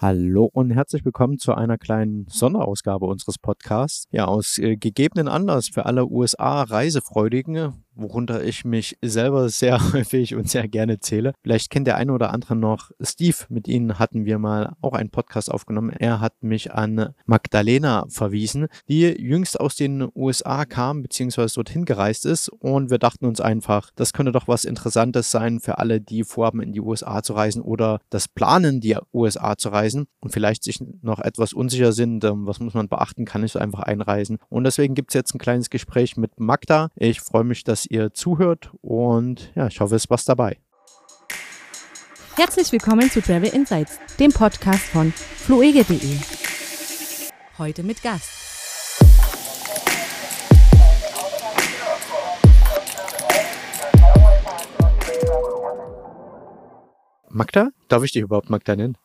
Hallo und herzlich willkommen zu einer kleinen Sonderausgabe unseres Podcasts. Ja, aus äh, gegebenen Anlass für alle USA-Reisefreudigen worunter ich mich selber sehr häufig und sehr gerne zähle. Vielleicht kennt der eine oder andere noch Steve. Mit ihnen hatten wir mal auch einen Podcast aufgenommen. Er hat mich an Magdalena verwiesen, die jüngst aus den USA kam bzw. dorthin gereist ist. Und wir dachten uns einfach, das könnte doch was Interessantes sein für alle, die vorhaben, in die USA zu reisen oder das planen, die USA zu reisen und vielleicht sich noch etwas unsicher sind. Ähm, was muss man beachten? Kann ich so einfach einreisen? Und deswegen gibt es jetzt ein kleines Gespräch mit Magda. Ich freue mich, dass ihr zuhört und ja, ich hoffe, es ist was dabei. Herzlich willkommen zu Travel Insights, dem Podcast von fluege.de. Heute mit Gast. Magda? Darf ich dich überhaupt Magda nennen?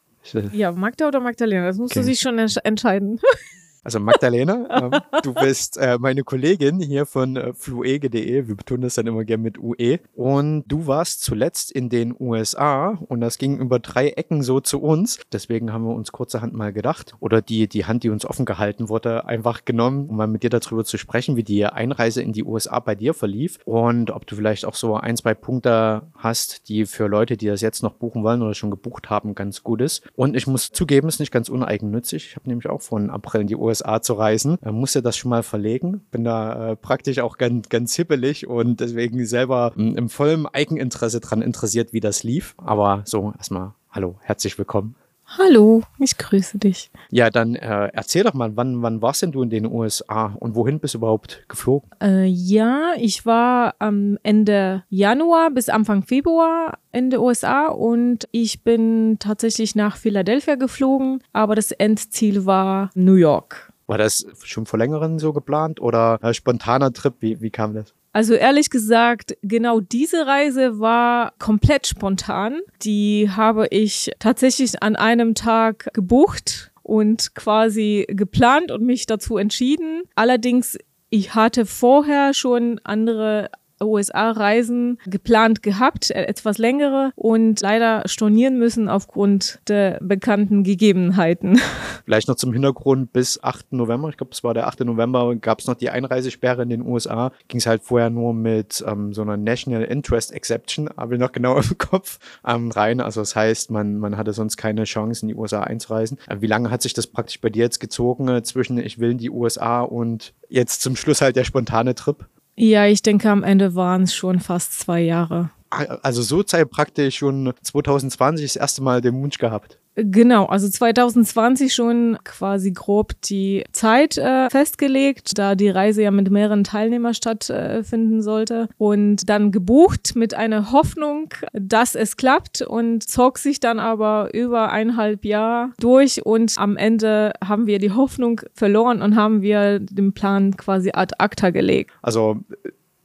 Ja, Magda oder Magdalena, das musst okay. du sich schon entscheiden. Also Magdalena, ähm, du bist äh, meine Kollegin hier von äh, fluege.de. Wir betonen das dann immer gerne mit UE. Und du warst zuletzt in den USA und das ging über drei Ecken so zu uns. Deswegen haben wir uns kurzerhand mal gedacht oder die, die Hand, die uns offen gehalten wurde, einfach genommen, um mal mit dir darüber zu sprechen, wie die Einreise in die USA bei dir verlief und ob du vielleicht auch so ein, zwei Punkte hast, die für Leute, die das jetzt noch buchen wollen oder schon gebucht haben, ganz gut ist. Und ich muss zugeben, es ist nicht ganz uneigennützig. Ich habe nämlich auch von April in die USA USA zu reisen. Äh, musste das schon mal verlegen. Bin da äh, praktisch auch ganz, ganz hippelig und deswegen selber hm, im vollen Eigeninteresse dran interessiert, wie das lief. Aber so erstmal, hallo, herzlich willkommen. Hallo, ich grüße dich. Ja, dann äh, erzähl doch mal, wann, wann warst denn du in den USA und wohin bist du überhaupt geflogen? Äh, ja, ich war am Ende Januar bis Anfang Februar in den USA und ich bin tatsächlich nach Philadelphia geflogen, aber das Endziel war New York. War das schon vor längerem so geplant oder ein spontaner Trip? Wie, wie kam das? Also ehrlich gesagt, genau diese Reise war komplett spontan. Die habe ich tatsächlich an einem Tag gebucht und quasi geplant und mich dazu entschieden. Allerdings ich hatte vorher schon andere USA-Reisen geplant gehabt, äh, etwas längere und leider stornieren müssen aufgrund der bekannten Gegebenheiten. Vielleicht noch zum Hintergrund, bis 8. November, ich glaube, es war der 8. November, gab es noch die Einreisesperre in den USA. Ging es halt vorher nur mit ähm, so einer National Interest Exception, habe ich noch genau im Kopf, ähm, rein. Also das heißt, man, man hatte sonst keine Chance, in die USA einzureisen. Äh, wie lange hat sich das praktisch bei dir jetzt gezogen äh, zwischen ich will in die USA und jetzt zum Schluss halt der spontane Trip? Ja, ich denke, am Ende waren es schon fast zwei Jahre. Also so Zeit praktisch schon 2020 das erste Mal den Wunsch gehabt. Genau, also 2020 schon quasi grob die Zeit äh, festgelegt, da die Reise ja mit mehreren Teilnehmern stattfinden äh, sollte und dann gebucht mit einer Hoffnung, dass es klappt und zog sich dann aber über eineinhalb Jahr durch und am Ende haben wir die Hoffnung verloren und haben wir den Plan quasi ad acta gelegt. Also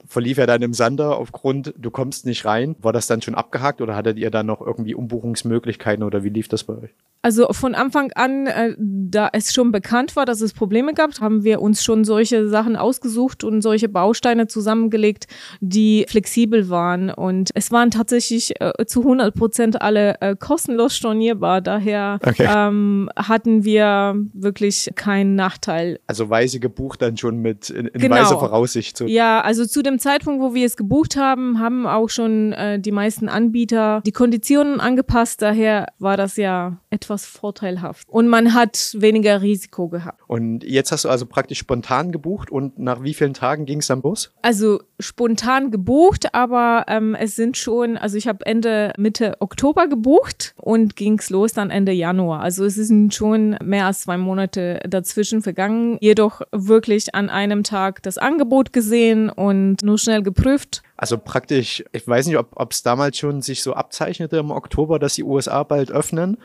verlief ja dann im Sander aufgrund, du kommst nicht rein. War das dann schon abgehakt oder hattet ihr dann noch irgendwie Umbuchungsmöglichkeiten oder wie lief das bei euch? Also von Anfang an, äh, da es schon bekannt war, dass es Probleme gab, haben wir uns schon solche Sachen ausgesucht und solche Bausteine zusammengelegt, die flexibel waren. Und es waren tatsächlich äh, zu 100 Prozent alle äh, kostenlos stornierbar. Daher okay. ähm, hatten wir wirklich keinen Nachteil. Also weise gebucht dann schon mit in, in genau. weiser Voraussicht. So. Ja, also zu dem Zeitpunkt, wo wir es gebucht haben, haben auch schon äh, die meisten Anbieter die Konditionen angepasst. Daher war das ja etwas vorteilhaft. Und man hat weniger Risiko gehabt. Und jetzt hast du also praktisch spontan gebucht und nach wie vielen Tagen ging es dann los? Also spontan gebucht, aber ähm, es sind schon, also ich habe Ende Mitte Oktober gebucht und ging es los dann Ende Januar. Also es sind schon mehr als zwei Monate dazwischen vergangen. Jedoch wirklich an einem Tag das Angebot gesehen und nur schnell geprüft. Also praktisch, ich weiß nicht, ob es damals schon sich so abzeichnete im Oktober, dass die USA bald öffnen.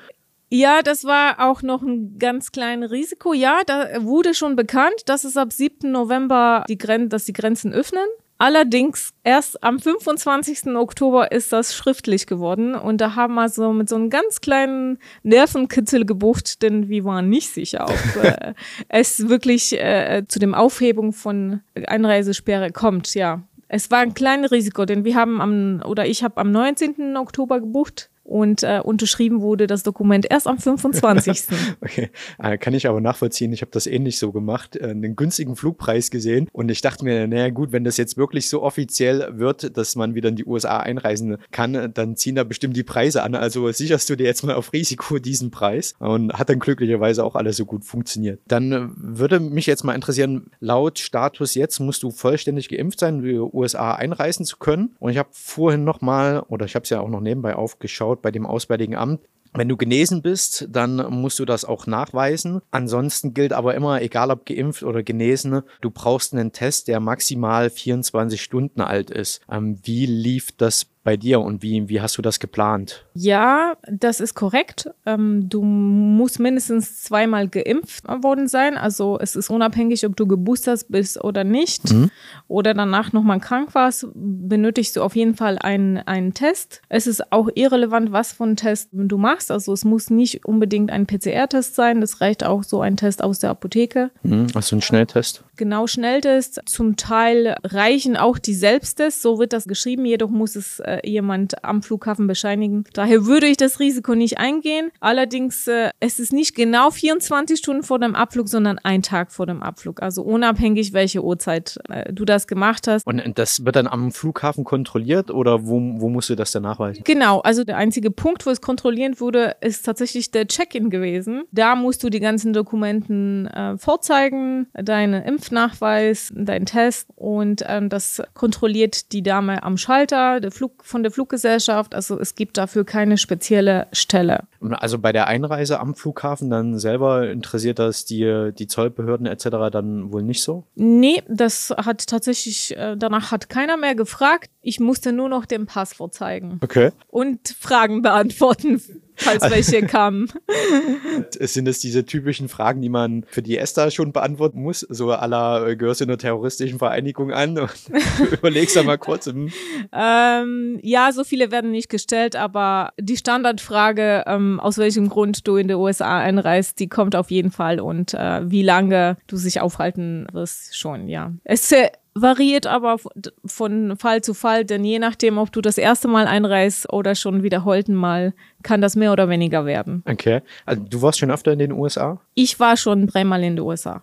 Ja, das war auch noch ein ganz kleines Risiko. Ja, da wurde schon bekannt, dass es ab 7. November die Gren dass die Grenzen öffnen. Allerdings erst am 25. Oktober ist das schriftlich geworden und da haben wir so mit so einem ganz kleinen Nervenkitzel gebucht, denn wir waren nicht sicher, ob äh, es wirklich äh, zu dem Aufhebung von Einreisesperre kommt. Ja, es war ein kleines Risiko, denn wir haben am oder ich habe am 19. Oktober gebucht und äh, unterschrieben wurde das Dokument erst am 25. okay, äh, kann ich aber nachvollziehen. Ich habe das ähnlich so gemacht, äh, einen günstigen Flugpreis gesehen und ich dachte mir, naja gut, wenn das jetzt wirklich so offiziell wird, dass man wieder in die USA einreisen kann, dann ziehen da bestimmt die Preise an. Also sicherst du dir jetzt mal auf Risiko diesen Preis und hat dann glücklicherweise auch alles so gut funktioniert. Dann äh, würde mich jetzt mal interessieren, laut Status jetzt musst du vollständig geimpft sein, um die USA einreisen zu können. Und ich habe vorhin noch mal, oder ich habe es ja auch noch nebenbei aufgeschaut, bei dem Auswärtigen Amt, wenn du genesen bist, dann musst du das auch nachweisen. Ansonsten gilt aber immer, egal ob geimpft oder genesen, du brauchst einen Test, der maximal 24 Stunden alt ist. Ähm, wie lief das bei dir und wie, wie hast du das geplant? Ja, das ist korrekt. Ähm, du musst mindestens zweimal geimpft worden sein. Also es ist unabhängig, ob du geboostert bist oder nicht mhm. oder danach nochmal krank warst, benötigst du auf jeden Fall einen, einen Test. Es ist auch irrelevant, was für einen Test du machst. Also es muss nicht unbedingt ein PCR-Test sein. Das reicht auch so ein Test aus der Apotheke. Mhm, also ein Schnelltest? Genau, Schnelltest. Zum Teil reichen auch die Selbsttests. So wird das geschrieben. Jedoch muss es äh, jemand am Flughafen bescheinigen. Daher würde ich das Risiko nicht eingehen. Allerdings, äh, es ist nicht genau 24 Stunden vor dem Abflug, sondern ein Tag vor dem Abflug. Also unabhängig, welche Uhrzeit äh, du das gemacht hast. Und das wird dann am Flughafen kontrolliert oder wo, wo musst du das dann nachweisen? Genau, also der einzige Punkt, wo es kontrolliert wurde, ist tatsächlich der Check-in gewesen. Da musst du die ganzen Dokumenten äh, vorzeigen, deinen Impfnachweis, deinen Test und ähm, das kontrolliert die Dame am Schalter, der Flug von der Fluggesellschaft. Also es gibt dafür keine spezielle Stelle. Also bei der Einreise am Flughafen dann selber interessiert das die, die Zollbehörden etc. dann wohl nicht so? Nee, das hat tatsächlich, äh, danach hat keiner mehr gefragt. Ich musste nur noch den Pass vorzeigen. Okay. Und Fragen beantworten falls welche kamen. Sind es diese typischen Fragen, die man für die ESTA schon beantworten muss? So aller äh, gehörst du einer terroristischen Vereinigung an und überlegst da mal kurz. Hm. Ähm, ja, so viele werden nicht gestellt, aber die Standardfrage, ähm, aus welchem Grund du in die USA einreist, die kommt auf jeden Fall und äh, wie lange du sich aufhalten wirst, schon, ja. Es äh, variiert aber von Fall zu Fall, denn je nachdem, ob du das erste Mal einreist oder schon wiederholten Mal, kann das mehr oder weniger werden. Okay. Also du warst schon öfter in den USA? Ich war schon dreimal in den USA.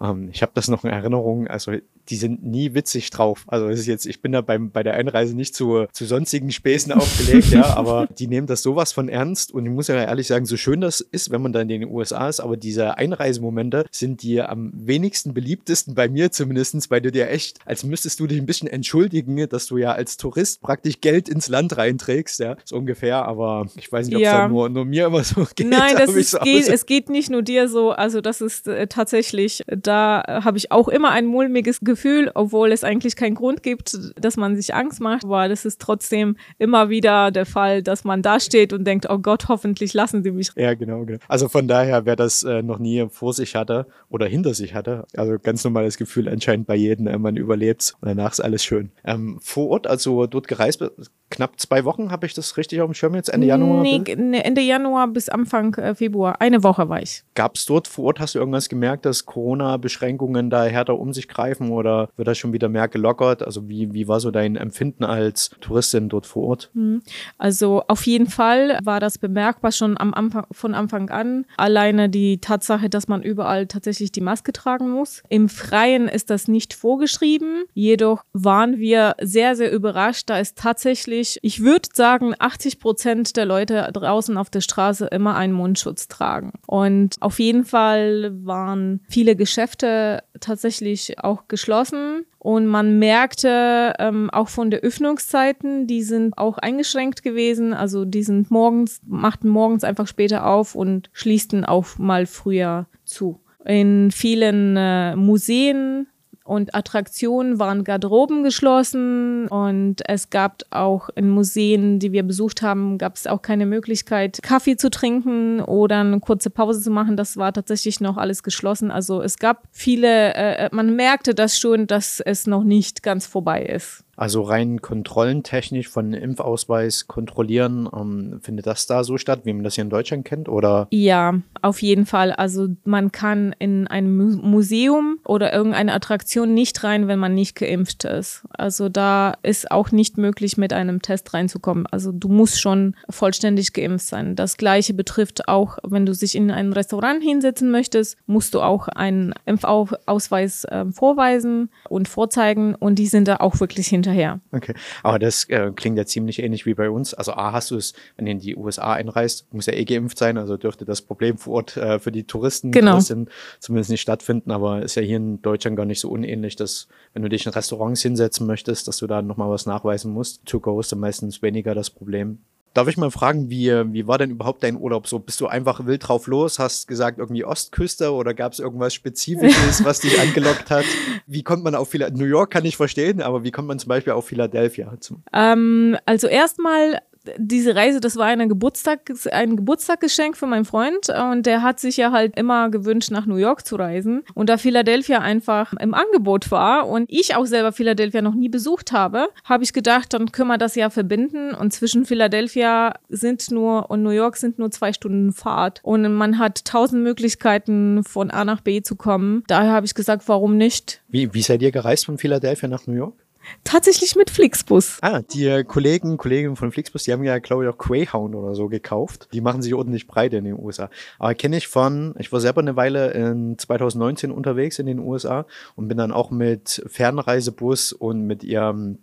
Ähm, ich habe das noch in Erinnerung, also die sind nie witzig drauf. Also es ist jetzt, ich bin da beim, bei der Einreise nicht zu, zu sonstigen Späßen aufgelegt, ja, aber die nehmen das sowas von ernst und ich muss ja ehrlich sagen, so schön das ist, wenn man dann in den USA ist, aber diese Einreisemomente sind die am wenigsten beliebtesten bei mir zumindestens, weil du dir echt, als müsstest du dich ein bisschen entschuldigen, dass du ja als Tourist praktisch Geld ins Land reinträgst, ja, so ungefähr, aber ich weiß nicht, ob es ja. nur, nur mir immer so geht. Nein, das ist, so geht, es geht nicht nur dir so, also das ist äh, tatsächlich, da habe ich auch immer ein mulmiges Gefühl Gefühl, obwohl es eigentlich keinen Grund gibt, dass man sich Angst macht. Aber das ist trotzdem immer wieder der Fall, dass man da steht und denkt, oh Gott, hoffentlich lassen sie mich. Ja, genau, genau. Also von daher, wer das äh, noch nie vor sich hatte oder hinter sich hatte, also ganz normales Gefühl anscheinend bei jedem, äh, man überlebt und danach ist alles schön. Ähm, vor Ort, also dort gereist, knapp zwei Wochen, habe ich das richtig auf dem Schirm jetzt, Ende Januar? Nee, ne, Ende Januar bis Anfang äh, Februar. Eine Woche war ich. Gab es dort vor Ort, hast du irgendwas gemerkt, dass Corona-Beschränkungen da härter um sich greifen oder wird das schon wieder mehr gelockert? Also wie, wie war so dein Empfinden als Touristin dort vor Ort? Hm. Also auf jeden Fall war das bemerkbar schon am Anfang, von Anfang an. Alleine die Tatsache, dass man überall tatsächlich die Maske tragen muss. Im Freien ist das nicht vorgeschrieben. Jedoch waren wir sehr, sehr überrascht, da ist tatsächlich, ich würde sagen, 80 Prozent der Leute draußen auf der Straße immer einen Mundschutz tragen. Und auf jeden Fall waren viele Geschäfte tatsächlich auch geschlossen und man merkte ähm, auch von der Öffnungszeiten, die sind auch eingeschränkt gewesen. Also die sind morgens, machten morgens einfach später auf und schließten auch mal früher zu. In vielen äh, Museen und Attraktionen waren Garderoben geschlossen und es gab auch in Museen, die wir besucht haben, gab es auch keine Möglichkeit, Kaffee zu trinken oder eine kurze Pause zu machen. Das war tatsächlich noch alles geschlossen. Also es gab viele, äh, man merkte das schon, dass es noch nicht ganz vorbei ist. Also rein kontrollentechnisch von Impfausweis kontrollieren, ähm, findet das da so statt, wie man das hier in Deutschland kennt? Oder? Ja, auf jeden Fall. Also man kann in ein Museum oder irgendeine Attraktion nicht rein, wenn man nicht geimpft ist. Also da ist auch nicht möglich, mit einem Test reinzukommen. Also du musst schon vollständig geimpft sein. Das gleiche betrifft auch, wenn du dich in ein Restaurant hinsetzen möchtest, musst du auch einen Impfausweis äh, vorweisen und vorzeigen und die sind da auch wirklich hinterher. Okay, aber das äh, klingt ja ziemlich ähnlich wie bei uns. Also A, hast du es, wenn du in die USA einreist, muss ja eh geimpft sein, also dürfte das Problem vor Ort äh, für die Touristen genau. zumindest nicht stattfinden, aber ist ja hier in Deutschland gar nicht so unähnlich, dass wenn du dich in Restaurants hinsetzen möchtest, dass du da nochmal was nachweisen musst. To go ist dann meistens weniger das Problem. Darf ich mal fragen, wie, wie war denn überhaupt dein Urlaub so? Bist du einfach wild drauf los, hast gesagt irgendwie Ostküste oder gab es irgendwas Spezifisches, was dich angelockt hat? Wie kommt man auf Philadelphia? New York kann ich verstehen, aber wie kommt man zum Beispiel auf Philadelphia? Ähm, also erstmal diese Reise, das war eine Geburtstag, ein Geburtstagsgeschenk für meinen Freund und der hat sich ja halt immer gewünscht, nach New York zu reisen. Und da Philadelphia einfach im Angebot war und ich auch selber Philadelphia noch nie besucht habe, habe ich gedacht, dann können wir das ja verbinden. Und zwischen Philadelphia sind nur und New York sind nur zwei Stunden Fahrt. Und man hat tausend Möglichkeiten von A nach B zu kommen. Daher habe ich gesagt, warum nicht? Wie, wie seid ihr gereist von Philadelphia nach New York? Tatsächlich mit Flixbus. Ah, die Kollegen, Kolleginnen von Flixbus, die haben ja, glaube ich, auch Greyhound oder so gekauft. Die machen sich ordentlich breit in den USA. Aber kenne ich von, ich war selber eine Weile in 2019 unterwegs in den USA und bin dann auch mit Fernreisebus und mit ihrem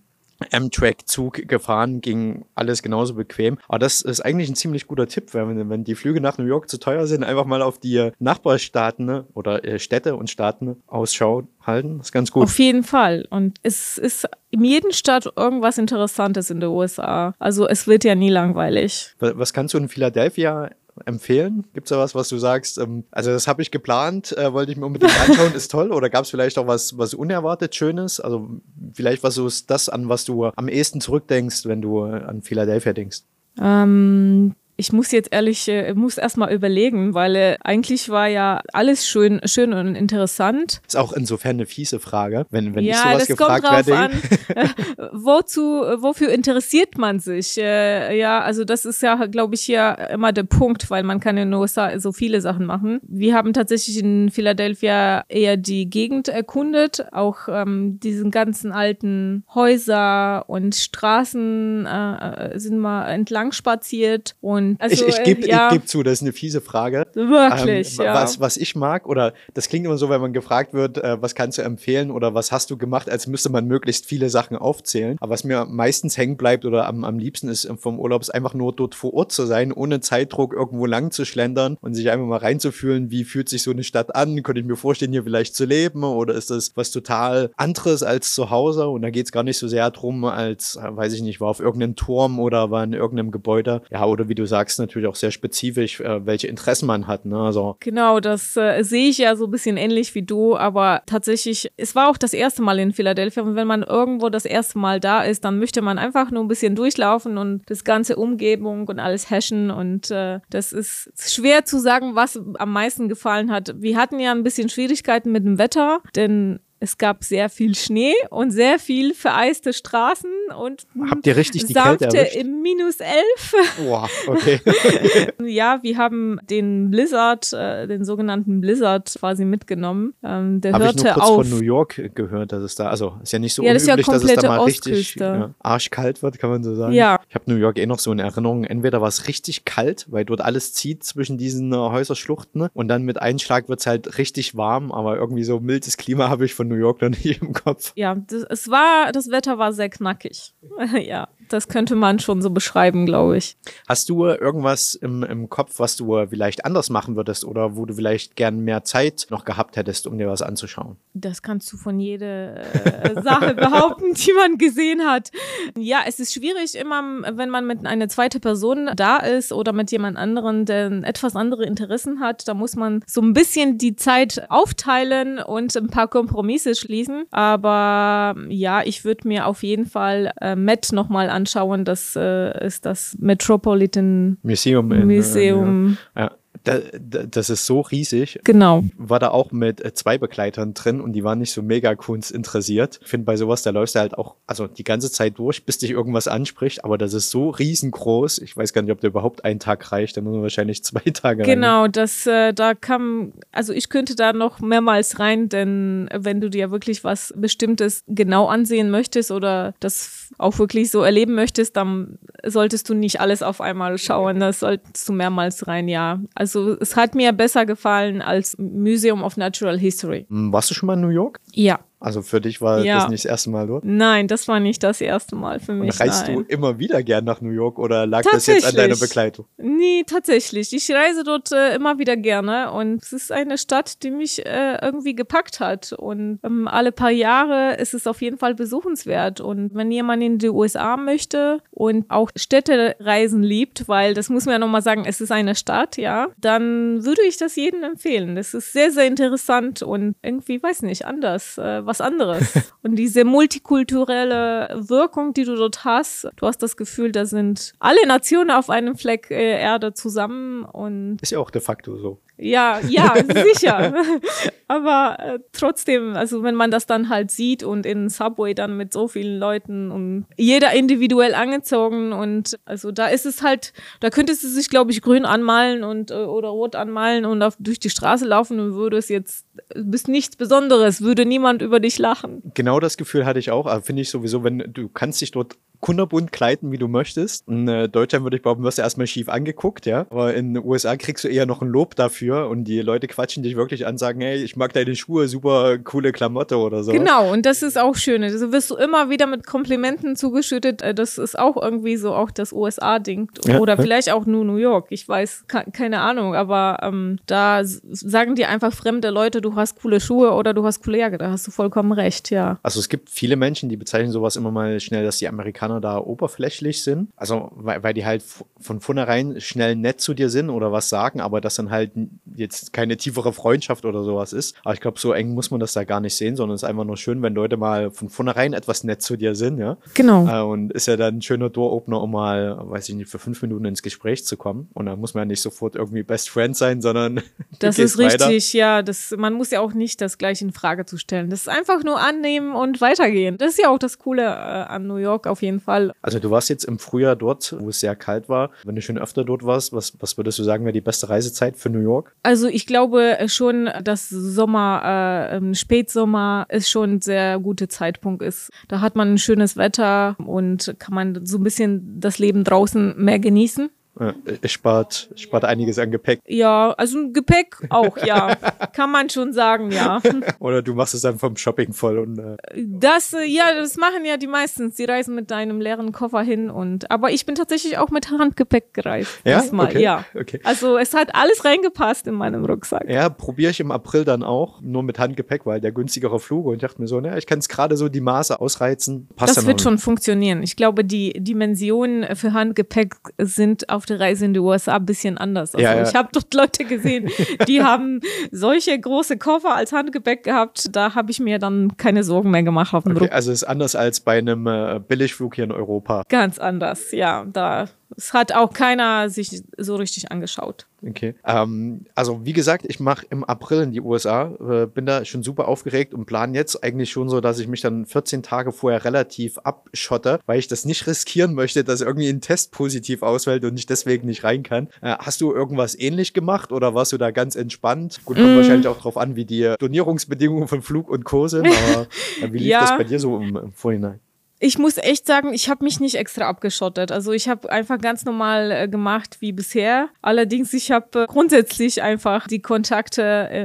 Amtrak-Zug gefahren, ging alles genauso bequem. Aber das ist eigentlich ein ziemlich guter Tipp, wenn, wenn die Flüge nach New York zu teuer sind, einfach mal auf die Nachbarstaaten ne, oder äh, Städte und Staaten Ausschau halten. Das ist ganz gut. Auf jeden Fall. Und es ist in jedem Stadt irgendwas Interessantes in den USA. Also es wird ja nie langweilig. Was kannst du in Philadelphia empfehlen? Gibt es da was, was du sagst? Ähm, also das habe ich geplant, äh, wollte ich mir unbedingt anschauen, ist toll. Oder gab es vielleicht auch was, was unerwartet Schönes? Also vielleicht was ist das, an was du am ehesten zurückdenkst, wenn du an Philadelphia denkst? Ähm, ich muss jetzt ehrlich, äh, muss erstmal überlegen, weil äh, eigentlich war ja alles schön, schön und interessant. Ist auch insofern eine fiese Frage, wenn, wenn ja, ich sowas das gefragt kommt drauf werde. An, äh, wozu, wofür interessiert man sich? Ja, also das ist ja, glaube ich, hier immer der Punkt, weil man kann ja nur so viele Sachen machen. Wir haben tatsächlich in Philadelphia eher die Gegend erkundet, auch ähm, diesen ganzen alten Häuser und Straßen äh, sind mal entlang spaziert und also, ich, ich gebe äh, ja. geb zu, das ist eine fiese Frage. Wirklich, ähm, ja. Was, was ich mag, oder das klingt immer so, wenn man gefragt wird, äh, was kannst du empfehlen oder was hast du gemacht, als müsste man möglichst viele Sachen aufzählen. Aber was mir meistens hängen bleibt oder am, am liebsten ist vom Urlaub, ist einfach nur dort vor Ort zu sein, ohne Zeitdruck irgendwo lang zu schlendern und sich einfach mal reinzufühlen, wie fühlt sich so eine Stadt an? Könnte ich mir vorstellen, hier vielleicht zu leben oder ist das was total anderes als zu Hause? Und da geht es gar nicht so sehr drum, als, äh, weiß ich nicht, war auf irgendeinem Turm oder war in irgendeinem Gebäude. Ja, oder wie du sagst, sagst, natürlich auch sehr spezifisch, äh, welche Interessen man hat. Ne? Also genau, das äh, sehe ich ja so ein bisschen ähnlich wie du, aber tatsächlich, es war auch das erste Mal in Philadelphia und wenn man irgendwo das erste Mal da ist, dann möchte man einfach nur ein bisschen durchlaufen und das ganze Umgebung und alles hashen und äh, das ist schwer zu sagen, was am meisten gefallen hat. Wir hatten ja ein bisschen Schwierigkeiten mit dem Wetter, denn es gab sehr viel Schnee und sehr viel vereiste Straßen und habt ihr richtig die Kälte erwischt? im minus elf. Boah, okay. ja, wir haben den Blizzard, äh, den sogenannten Blizzard quasi mitgenommen. Ähm, der Hab hörte ich nur kurz auf. von New York gehört, dass es da, also ist ja nicht so ja, unüblich, das ja dass es da mal Ostküste. richtig ja, arschkalt wird, kann man so sagen. Ja. Ich habe New York eh noch so in Erinnerung. Entweder war es richtig kalt, weil dort alles zieht zwischen diesen äh, Häuserschluchten ne? und dann mit Einschlag wird es halt richtig warm, aber irgendwie so mildes Klima habe ich von New York noch nie im Kopf. Ja, das, es war, das Wetter war sehr knackig. ja, das könnte man schon so beschreiben, glaube ich. Hast du irgendwas im, im Kopf, was du vielleicht anders machen würdest oder wo du vielleicht gern mehr Zeit noch gehabt hättest, um dir was anzuschauen? Das kannst du von jeder äh, Sache behaupten, die man gesehen hat. Ja, es ist schwierig immer, wenn man mit einer zweiten Person da ist oder mit jemand anderen, der etwas andere Interessen hat, da muss man so ein bisschen die Zeit aufteilen und ein paar Kompromisse schließen. Aber ja, ich würde mir auf jeden Fall äh, Met nochmal anschauen. Das äh, ist das Metropolitan Museum. In, Museum. Äh, ja. Da, da, das ist so riesig. Genau. War da auch mit äh, zwei Begleitern drin und die waren nicht so mega Kunst interessiert. Ich finde bei sowas, da läufst du halt auch, also die ganze Zeit durch, bis dich irgendwas anspricht, aber das ist so riesengroß. Ich weiß gar nicht, ob da überhaupt ein Tag reicht. Da muss man wahrscheinlich zwei Tage rein. Genau, das, äh, da kam, also ich könnte da noch mehrmals rein, denn wenn du dir wirklich was Bestimmtes genau ansehen möchtest oder das auch wirklich so erleben möchtest, dann solltest du nicht alles auf einmal schauen. Das solltest du mehrmals rein, ja. Also es hat mir besser gefallen als Museum of Natural History. Hm, Warst du schon mal in New York? Ja. Also für dich war Ja. das nicht das erste Mal dort? Nein, das war nicht das erste Mal für mich. Und reist nein. du immer wieder gern nach New York oder lag das jetzt an deiner. Begleitung? Nee, tatsächlich. Ich reise dort äh, immer wieder gerne und es ist eine Stadt, die mich äh, irgendwie gepackt hat. Und ähm, alle paar Jahre ist es auf jeden Fall besuchenswert. Und wenn jemand in die USA möchte und auch Städtereisen liebt, weil das muss man ja nochmal sagen, es ist eine Stadt, ja, dann würde ich das jedem empfehlen. Das ist sehr, sehr interessant und irgendwie, weiß nicht, anders, äh, was anderes. und diese multikulturelle Wirkung, die du dort hast, du hast das Gefühl, da sind alle Nationen auf einem Fleck äh, Erde zusammen und Ist ja auch de facto so. Ja, ja, sicher. Aber äh, trotzdem, also wenn man das dann halt sieht und in Subway dann mit so vielen Leuten und jeder individuell angezogen und also da ist es halt, da könntest du sich, glaube ich, grün anmalen und äh, oder rot anmalen und auf, durch die Straße laufen und würde es jetzt, du bist nichts Besonderes, würde niemand über dich lachen. Genau das Gefühl hatte ich auch. Finde ich sowieso, wenn du kannst dich dort kunderbunt kleiden, wie du möchtest. In äh, Deutschland würde ich behaupten, wirst du erstmal schief angeguckt, ja. Aber in den USA kriegst du eher noch ein Lob dafür und die Leute quatschen dich wirklich an, sagen, hey, ich mag deine Schuhe, super coole Klamotte oder so. Genau, und das ist auch schön. Also wirst du immer wieder mit Komplimenten zugeschüttet. Äh, Das ist auch irgendwie so auch das USA-Ding. Oder ja. vielleicht auch nur New York. Ich weiß, ke- keine Ahnung. Aber ähm, da sagen dir einfach fremde Leute, du hast coole Schuhe oder du hast coole Jacke. Da hast du vollkommen recht, ja. Also es gibt viele Menschen, die bezeichnen sowas immer mal schnell, dass die Amerikaner da oberflächlich sind. Also weil, weil die halt von vornherein schnell nett zu dir sind oder was sagen, aber das dann halt jetzt keine tiefere Freundschaft oder sowas ist. Aber ich glaube, so eng muss man das da gar nicht sehen, sondern es ist einfach nur schön, wenn Leute mal von vornherein etwas nett zu dir sind, ja. Genau. Äh, und ist ja dann ein schöner Door-Opener, um mal, weiß ich nicht, für fünf Minuten ins Gespräch zu kommen. Und da muss man ja nicht sofort irgendwie Best Friend sein, sondern Das ist weiter. richtig, ja. Das, man muss ja auch nicht das gleich in Frage zu stellen. Das ist einfach nur annehmen und weitergehen. Das ist ja auch das Coole äh, an New York auf jeden Fall. Also du warst jetzt im Frühjahr dort, wo es sehr kalt war. Wenn du schon öfter dort warst, was, was würdest du sagen, wäre die beste Reisezeit für New York? Also ich glaube schon, dass Sommer, äh, ähm, Spätsommer ist schon ein sehr guter Zeitpunkt ist. Da hat man ein schönes Wetter und kann man so ein bisschen das Leben draußen mehr genießen. Äh, Es spart, spart einiges an Gepäck. Ja, also ein Gepäck auch, ja. Kann man schon sagen, ja. Oder du machst es dann vom Shopping voll und äh, Das, äh, ja, das machen ja die meisten. Sie reisen mit einem leeren Koffer hin und, aber ich bin tatsächlich auch mit Handgepäck gereist. Ja? Diesmal, Okay, ja. okay. Also es hat alles reingepasst in meinem Rucksack. ja, probiere ich im April dann auch, nur mit Handgepäck, weil der günstigere Flug und ich dachte mir so, ne, ich kann es gerade so die Maße ausreizen. Passt Das wird schon funktionieren. Ich glaube, die Dimensionen für Handgepäck sind auf der Reise in die USA ein bisschen anders. Also Ja, ja. ich habe dort Leute gesehen, die haben solche große Koffer als Handgepäck gehabt. Da habe ich mir dann keine Sorgen mehr gemacht auf dem Okay, Rucksack. also es ist anders als bei einem äh, Billigflug hier in Europa. Ganz anders, ja. Da es hat auch keiner sich so richtig angeschaut. Okay. Ähm, also wie gesagt, ich mache im April in die USA, äh, bin da schon super aufgeregt und plan jetzt eigentlich schon so, dass ich mich dann 14 Tage vorher relativ abschotte, weil ich das nicht riskieren möchte, dass irgendwie ein Test positiv ausfällt und ich deswegen nicht rein kann. Äh, hast du irgendwas ähnlich gemacht oder warst du da ganz entspannt? Gut, kommt wahrscheinlich auch drauf an, wie die Donierungsbedingungen von Flug und Co. sind, aber äh, wie lief Ja. das bei dir so im, im Vorhinein? Ich muss echt sagen, ich habe mich nicht extra abgeschottet. Also ich habe einfach ganz normal äh, gemacht wie bisher. Allerdings, ich habe äh, grundsätzlich einfach die Kontakte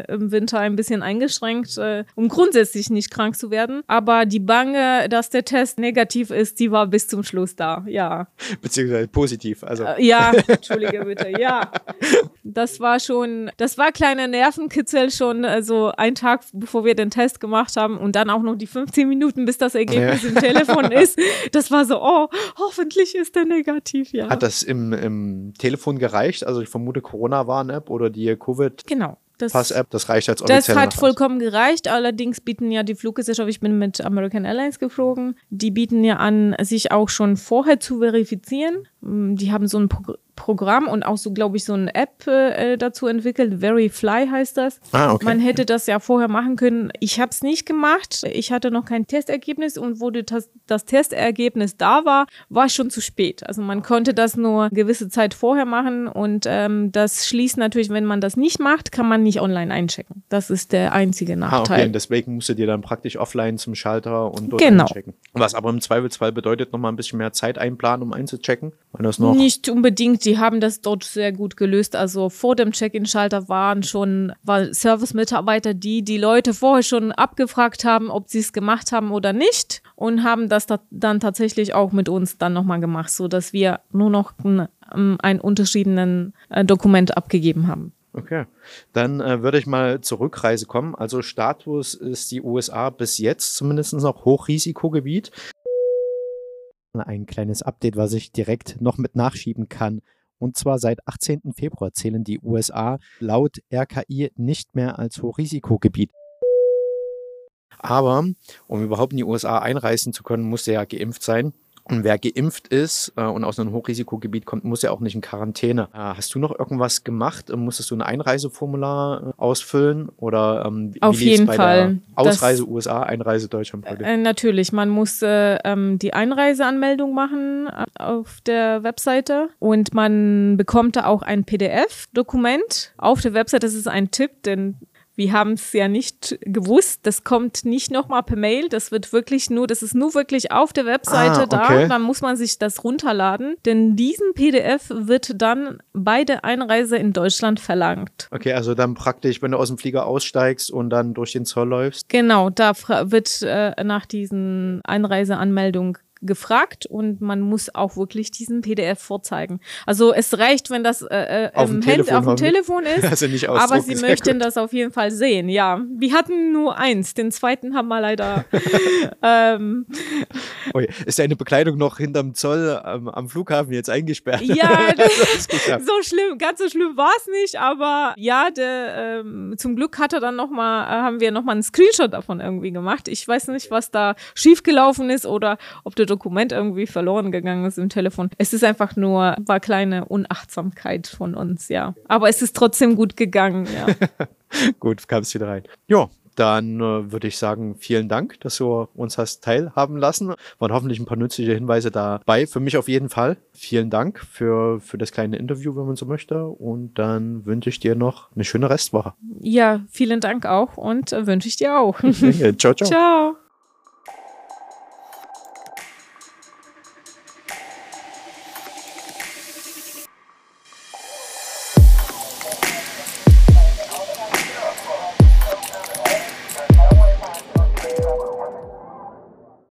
äh, im Winter ein bisschen eingeschränkt, äh, um grundsätzlich nicht krank zu werden. Aber die Bange, dass der Test negativ ist, die war bis zum Schluss da. Ja. Beziehungsweise positiv. Also Äh, Ja, entschuldige bitte, ja. Das war schon, das war kleiner Nervenkitzel schon, also ein Tag, bevor wir den Test gemacht haben und dann auch noch die 15 Minuten, bis das Ergebnis Ja. im Telefon ist. Das war so, oh, hoffentlich ist der negativ, ja. hat das im, im Telefon gereicht? Also ich vermute Corona-Warn-App oder die Covid genau. Das, Pass-App, das reicht als das offizielle hat Nachweis. vollkommen gereicht. Allerdings bieten ja die Fluggesellschaft, ich bin mit American Airlines geflogen, die bieten ja an, sich auch schon vorher zu verifizieren. Mm, Die haben so ein Pro Programm und auch so, glaube ich, so eine App äh, dazu entwickelt. Very Fly heißt das. Ah, okay. Man hätte das ja vorher machen können. Ich habe es nicht gemacht. Ich hatte noch kein Testergebnis und wo das, das Testergebnis da war, war schon zu spät. Also man konnte das nur gewisse Zeit vorher machen und ähm, das schließt natürlich, wenn man das nicht macht, kann man nicht online einchecken. Das ist der einzige Nachteil. Ah, okay. Und deswegen musst du dir dann praktisch offline zum Schalter und dort Genau. einchecken. Was aber im Zweifelsfall bedeutet, nochmal ein bisschen mehr Zeit einplanen, um einzuchecken. Weil das noch. Nicht unbedingt, die haben das dort sehr gut gelöst. Also vor dem Check-in-Schalter waren schon war Service-Mitarbeiter, die die Leute vorher schon abgefragt haben, ob sie es gemacht haben oder nicht und haben das da, dann tatsächlich auch mit uns dann nochmal gemacht, so dass wir nur noch ein, ähm, ein unterschiedenen äh, Dokument abgegeben haben. Okay, dann äh, würde ich mal zur Rückreise kommen. Also Status ist die USA bis jetzt zumindest noch Hochrisikogebiet. Ein kleines Update, was ich direkt noch mit nachschieben kann. Und zwar seit 18. Februar zählen die USA laut RKI nicht mehr als Hochrisikogebiet. Aber um überhaupt in die USA einreisen zu können, muss er ja geimpft sein. Und wer geimpft ist äh, und aus einem Hochrisikogebiet kommt, muss ja auch nicht in Quarantäne. Äh, hast du noch irgendwas gemacht? Äh, Musstest du ein Einreiseformular ausfüllen? Oder ähm, wie Auf jeden bei Fall. Der Das- Ausreise USA, Einreise Deutschland. Äh, natürlich, man muss äh, ähm, die Einreiseanmeldung machen auf der Webseite und man bekommt da auch ein PDF-Dokument auf der Webseite. Das ist ein Tipp, denn wir haben es ja nicht gewusst. Das kommt nicht nochmal per Mail. Das wird wirklich nur, das ist nur wirklich auf der Webseite Ah, okay. da. Dann muss man sich das runterladen, denn diesen PDF wird dann bei der Einreise in Deutschland verlangt. Okay, also dann praktisch, wenn du aus dem Flieger aussteigst und dann durch den Zoll läufst. Genau, da wird äh, nach diesen Einreiseanmeldungen gefragt und man muss auch wirklich diesen PDF vorzeigen. Also es reicht, wenn das äh, äh, Auf dem im Hand- Telefon auf dem Telefon ist, Also nicht aber sie sehr möchten gut. das auf jeden Fall sehen. Ja, wir hatten nur eins, den zweiten haben wir leider. ähm, Ui, ist deine Bekleidung noch hinterm Zoll ähm, am Flughafen jetzt eingesperrt? ja, Das ist geschafft. so schlimm, ganz so schlimm war es nicht, aber ja, der, ähm, zum Glück hat er dann noch mal, äh, haben wir noch mal einen Screenshot davon irgendwie gemacht. Ich weiß nicht, was da schiefgelaufen ist oder ob das Dokument irgendwie verloren gegangen ist im Telefon. Es ist einfach nur, war kleine Unachtsamkeit von uns, ja. Aber es ist trotzdem gut gegangen, ja. Gut, kamst wieder rein. Ja, dann äh, würde ich sagen, vielen Dank, dass du uns hast teilhaben lassen. Waren hoffentlich ein paar nützliche Hinweise dabei. Für mich auf jeden Fall. Vielen Dank für, für das kleine Interview, wenn man so möchte. Und dann wünsche ich dir noch eine schöne Restwoche. Ja, vielen Dank auch und äh, wünsche ich dir auch. Ciao, ciao. Ciao.